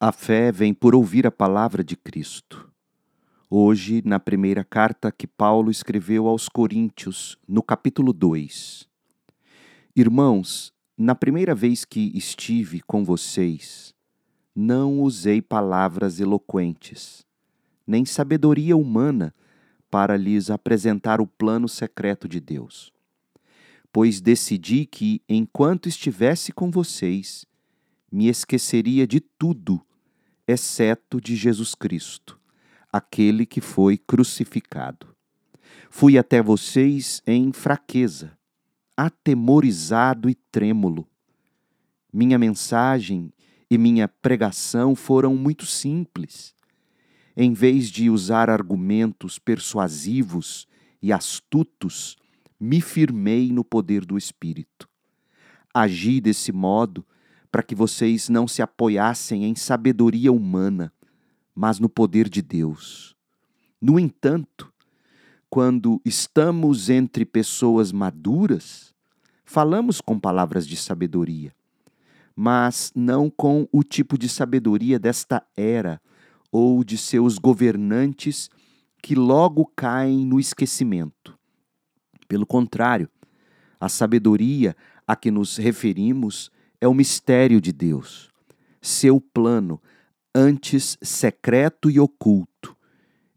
A fé vem por ouvir a palavra de Cristo. Hoje, na primeira carta que Paulo escreveu aos Coríntios, no capítulo 2. Irmãos, na primeira vez que estive com vocês, não usei palavras eloquentes, nem sabedoria humana para lhes apresentar o plano secreto de Deus. Pois decidi que, enquanto estivesse com vocês, me esqueceria de tudo exceto de Jesus Cristo, aquele que foi crucificado. Fui até vocês em fraqueza, atemorizado e trêmulo. Minha mensagem e minha pregação foram muito simples. Em vez de usar argumentos persuasivos e astutos, me firmei no poder do Espírito. Agi desse modo para que vocês não se apoiassem em sabedoria humana, mas no poder de Deus. No entanto, quando estamos entre pessoas maduras, falamos com palavras de sabedoria, mas não com o tipo de sabedoria desta era ou de seus governantes que logo caem no esquecimento. Pelo contrário, a sabedoria a que nos referimos é o mistério de Deus, seu plano, antes secreto e oculto,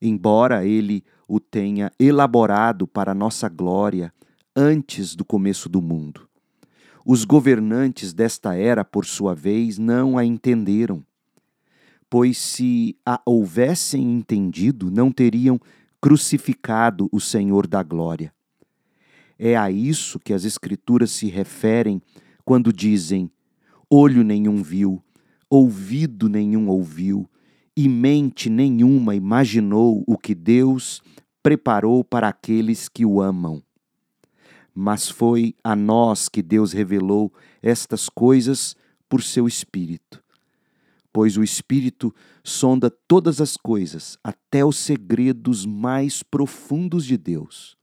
embora ele o tenha elaborado para nossa glória antes do começo do mundo. Os governantes desta era, por sua vez, não a entenderam, pois se a houvessem entendido, não teriam crucificado o Senhor da glória. É a isso que as Escrituras se referem quando dizem: olho nenhum viu, ouvido nenhum ouviu, e mente nenhuma imaginou o que Deus preparou para aqueles que o amam. Mas foi a nós que Deus revelou estas coisas por seu Espírito. Pois o Espírito sonda todas as coisas, até os segredos mais profundos de Deus.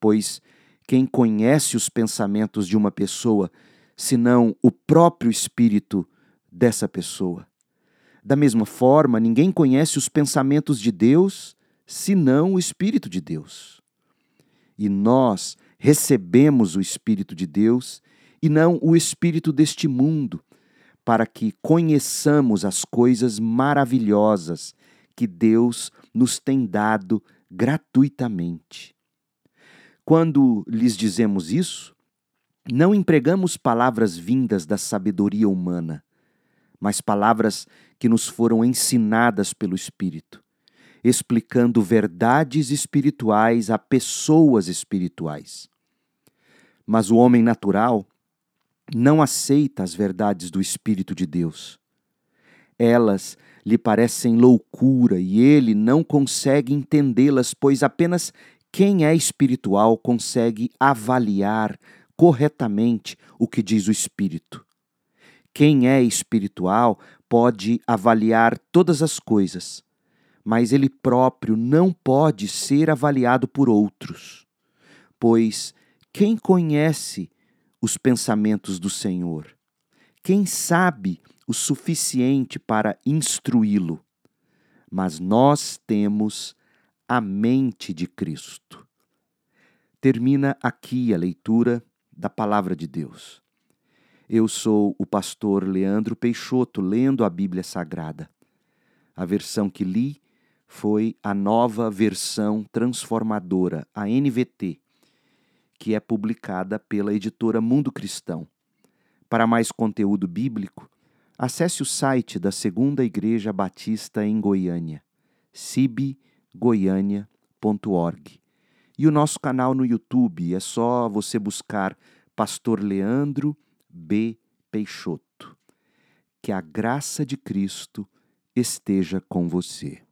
Pois quem conhece os pensamentos de uma pessoa, senão o próprio espírito dessa pessoa? Da mesma forma, ninguém conhece os pensamentos de Deus, senão o Espírito de Deus. E nós recebemos o Espírito de Deus e não o Espírito deste mundo, para que conheçamos as coisas maravilhosas que Deus nos tem dado gratuitamente. Quando lhes dizemos isso, não empregamos palavras vindas da sabedoria humana, mas palavras que nos foram ensinadas pelo Espírito, explicando verdades espirituais a pessoas espirituais. Mas o homem natural não aceita as verdades do Espírito de Deus. Elas lhe parecem loucura e ele não consegue entendê-las, pois apenas quem é espiritual consegue avaliar corretamente o que diz o Espírito. Quem é espiritual pode avaliar todas as coisas, mas ele próprio não pode ser avaliado por outros. Pois quem conhece os pensamentos do Senhor? Quem sabe o suficiente para instruí-lo? Mas nós temos a mente de Cristo. Termina aqui a leitura da Palavra de Deus. Eu sou o pastor Leandro Peixoto, lendo a Bíblia Sagrada. A versão que li foi a nova versão transformadora, a NVT, que é publicada pela editora Mundo Cristão. Para mais conteúdo bíblico, acesse o site da Segunda Igreja Batista em Goiânia, cib.com goiânia.org. E o nosso canal no YouTube é só você buscar Pastor Leandro B. Peixoto. Que a graça de Cristo esteja com você.